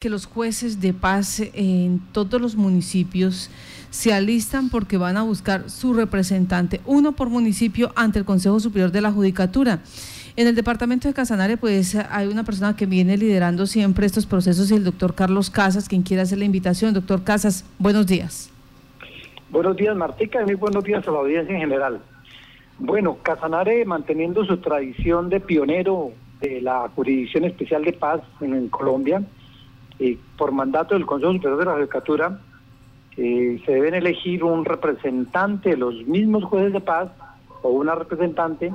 que los jueces de paz en todos los municipios se alistan porque van a buscar su representante, uno por municipio, ante el Consejo Superior de la Judicatura. En el departamento de Casanare, pues hay una persona que viene liderando siempre estos procesos el doctor Carlos Casas, quien quiere hacer la invitación. Doctor Casas, buenos días. Buenos días, Martica, y muy buenos días a la audiencia en general. Bueno, Casanare, manteniendo su tradición de pionero de la Jurisdicción Especial de Paz en Colombia, por mandato del Consejo Superior de la Judicatura, eh, se deben elegir un representante de los mismos jueces de paz o una representante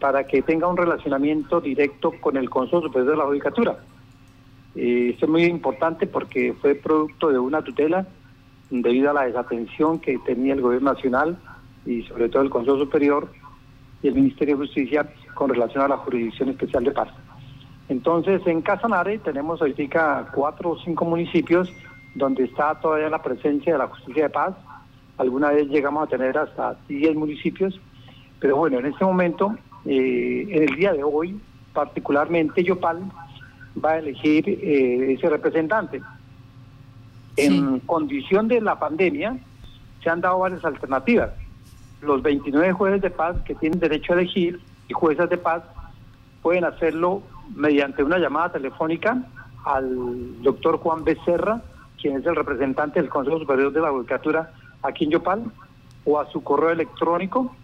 para que tenga un relacionamiento directo con el Consejo Superior de la Judicatura. Eh, esto es muy importante porque fue producto de una tutela debido a la desatención que tenía el Gobierno Nacional y sobre todo el Consejo Superior y el Ministerio de Justicia con relación a la Jurisdicción Especial de Paz. Entonces, en Casanare tenemos ahorita cuatro o cinco municipios donde está todavía la presencia de la justicia de paz. Alguna vez llegamos a tener hasta 10 municipios, pero bueno, en este momento, eh, en el día de hoy, particularmente Yopal va a elegir eh, ese representante. En condición de la pandemia, se han dado varias alternativas. Los 29 jueces de paz que tienen derecho a elegir y juezas de paz pueden hacerlo mediante una llamada telefónica al doctor Juan Becerra, quien es el representante del Consejo Superior de la Judicatura aquí en Yopal, o a su correo electrónico.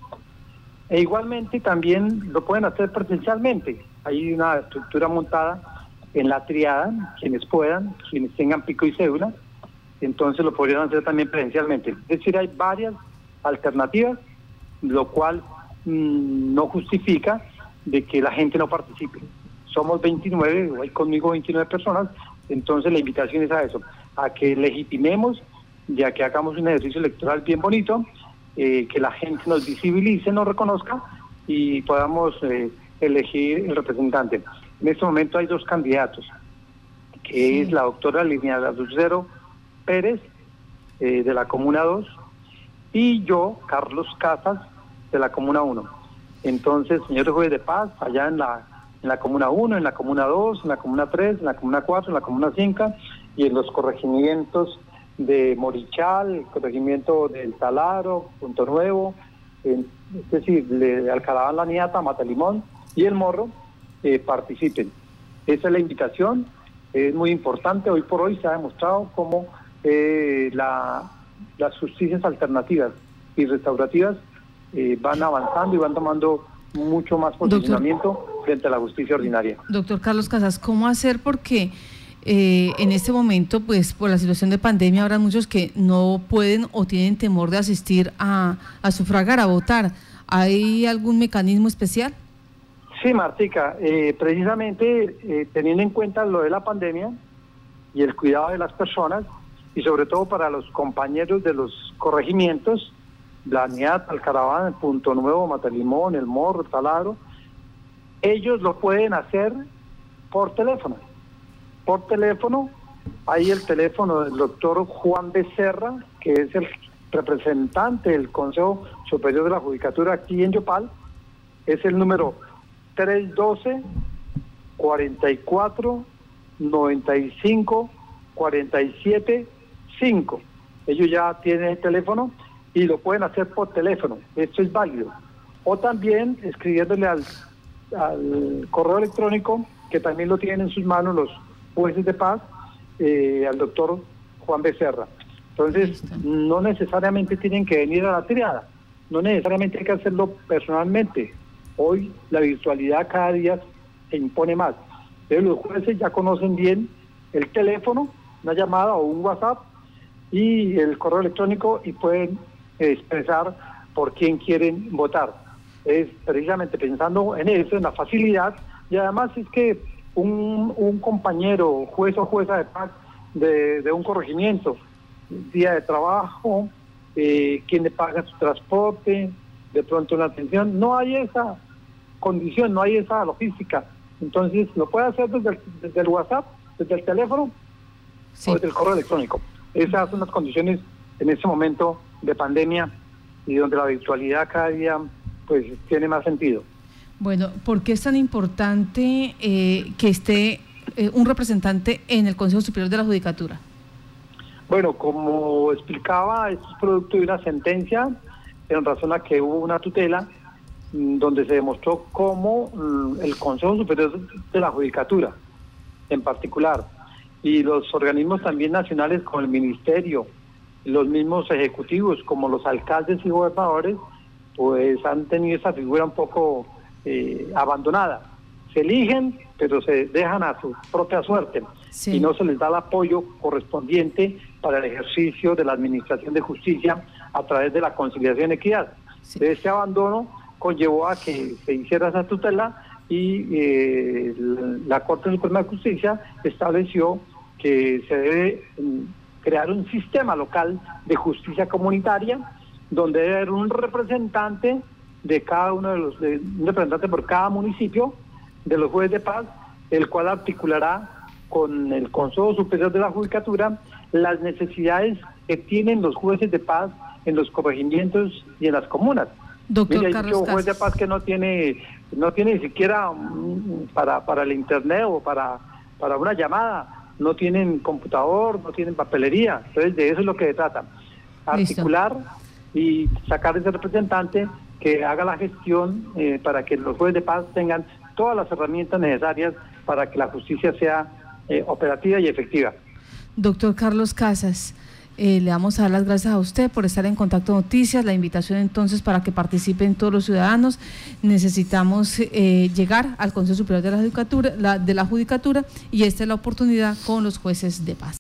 E igualmente también lo pueden hacer presencialmente. Hay una estructura montada en la triada, quienes puedan, quienes tengan pico y cédula, entonces lo podrían hacer también presencialmente. Es decir, hay varias alternativas, lo cual mm, no justifica de que la gente no participe somos 29, hay conmigo 29 personas, entonces la invitación es a eso, a que legitimemos, ya que hagamos un ejercicio electoral bien bonito, eh, que la gente nos visibilice, nos reconozca y podamos eh, elegir el representante. En este momento hay dos candidatos, que es la doctora Liliana Lucero Pérez, eh, de la Comuna 2, y yo, Carlos Casas, de la Comuna 1. Entonces, señor juez de paz, allá en la en la Comuna 1, en la Comuna 2, en la Comuna 3, en la Comuna 4, en la Comuna 5 y en los corregimientos de Morichal, el corregimiento del Talaro, Punto Nuevo, es decir, de Alcalá, La Niata, Matalimón y El Morro, eh, participen. Esa es la invitación, es muy importante, hoy por hoy se ha demostrado cómo eh, la, las justicias alternativas y restaurativas eh, van avanzando y van tomando mucho más posicionamiento frente a la justicia ordinaria. Doctor Carlos Casas, ¿cómo hacer? Porque eh, en este momento, pues por la situación de pandemia, habrá muchos que no pueden o tienen temor de asistir a, sufragar, a votar. ¿Hay algún mecanismo especial? Sí, Martica, eh, precisamente eh, teniendo en cuenta lo de la pandemia y el cuidado de las personas, y sobre todo para los compañeros de los corregimientos, la el Alcaraván, el Punto Nuevo, Matalimón, El Morro, Taladro, ellos lo pueden hacer por teléfono. Por teléfono, hay el teléfono del doctor Juan Becerra, que es el representante del Consejo Superior de la Judicatura aquí en Yopal, es el número 312 44 95 47 5. Ellos ya tienen el teléfono y lo pueden hacer por teléfono. Esto es válido. O también escribiéndole al, al correo electrónico, que también lo tienen en sus manos los jueces de paz, eh, al doctor Juan Becerra. Entonces, no necesariamente tienen que venir a la triada, no necesariamente hay que hacerlo personalmente. Hoy la virtualidad cada día se impone más. Pero los jueces ya conocen bien el teléfono, una llamada o un WhatsApp y el correo electrónico y pueden expresar por quién quieren votar. Es precisamente pensando en eso, en la facilidad, y además es que un, un compañero, juez o jueza de paz de, un corregimiento, día de trabajo, eh, quien le paga su transporte, de pronto una atención, no hay esa condición, no hay esa logística. Entonces, lo puede hacer desde el, WhatsApp, desde el teléfono o desde el correo electrónico. Esas son las condiciones en este momento de pandemia y donde la virtualidad cada día pues tiene más sentido. Bueno, ¿por qué es tan importante eh, que esté eh, un representante en el Consejo Superior de la Judicatura? Bueno, como explicaba, es producto de una sentencia en razón a que hubo una tutela mm, donde se demostró cómo mm, el Consejo Superior de la Judicatura, en particular, y los organismos también nacionales como el Ministerio, los mismos ejecutivos como los alcaldes y gobernadores, pues han tenido esa figura un poco eh, abandonada. Se eligen, pero se dejan a su propia suerte y no se les da el apoyo correspondiente para el ejercicio de la administración de justicia a través de la conciliación y equidad. Este abandono conllevó a que se hiciera esa tutela y eh, la Corte Suprema de Justicia estableció que se debe mm, crear un sistema local de justicia comunitaria donde debe haber un representante de cada uno de los, un representante por cada municipio de los jueces de paz, el cual articulará con el Consejo Superior de la Judicatura las necesidades que tienen los jueces de paz en los corregimientos y en las comunas. Doctor Mira, hay un juez de paz que no tiene no tiene ni siquiera para, para el internet o para, para una llamada, no tienen computador, no tienen papelería. Entonces, de eso es lo que se trata. Articular y sacar ese representante que haga la gestión eh, para que los jueces de paz tengan todas las herramientas necesarias para que la justicia sea eh, operativa y efectiva. Doctor Carlos Casas, eh, le vamos a dar las gracias a usted por estar en Contacto Noticias. La invitación entonces para que participen todos los ciudadanos. Necesitamos llegar al Consejo Superior de la Judicatura, de la Judicatura y esta es la oportunidad con los jueces de paz.